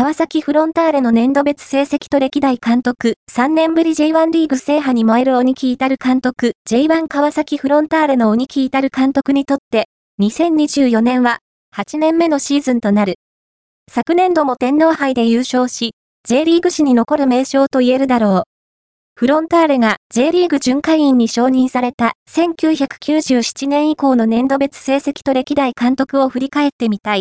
川崎フロンターレの年度別成績と歴代監督、3年ぶり J1 リーグ制覇に燃える鬼木至る監督、J1 川崎フロンターレの鬼木至る監督にとって、2024年は、8年目のシーズンとなる。昨年度も天皇杯で優勝し、J リーグ史に残る名称と言えるだろう。フロンターレが J リーグ巡回員に承認された1997年以降の年度別成績と歴代監督を振り返ってみたい。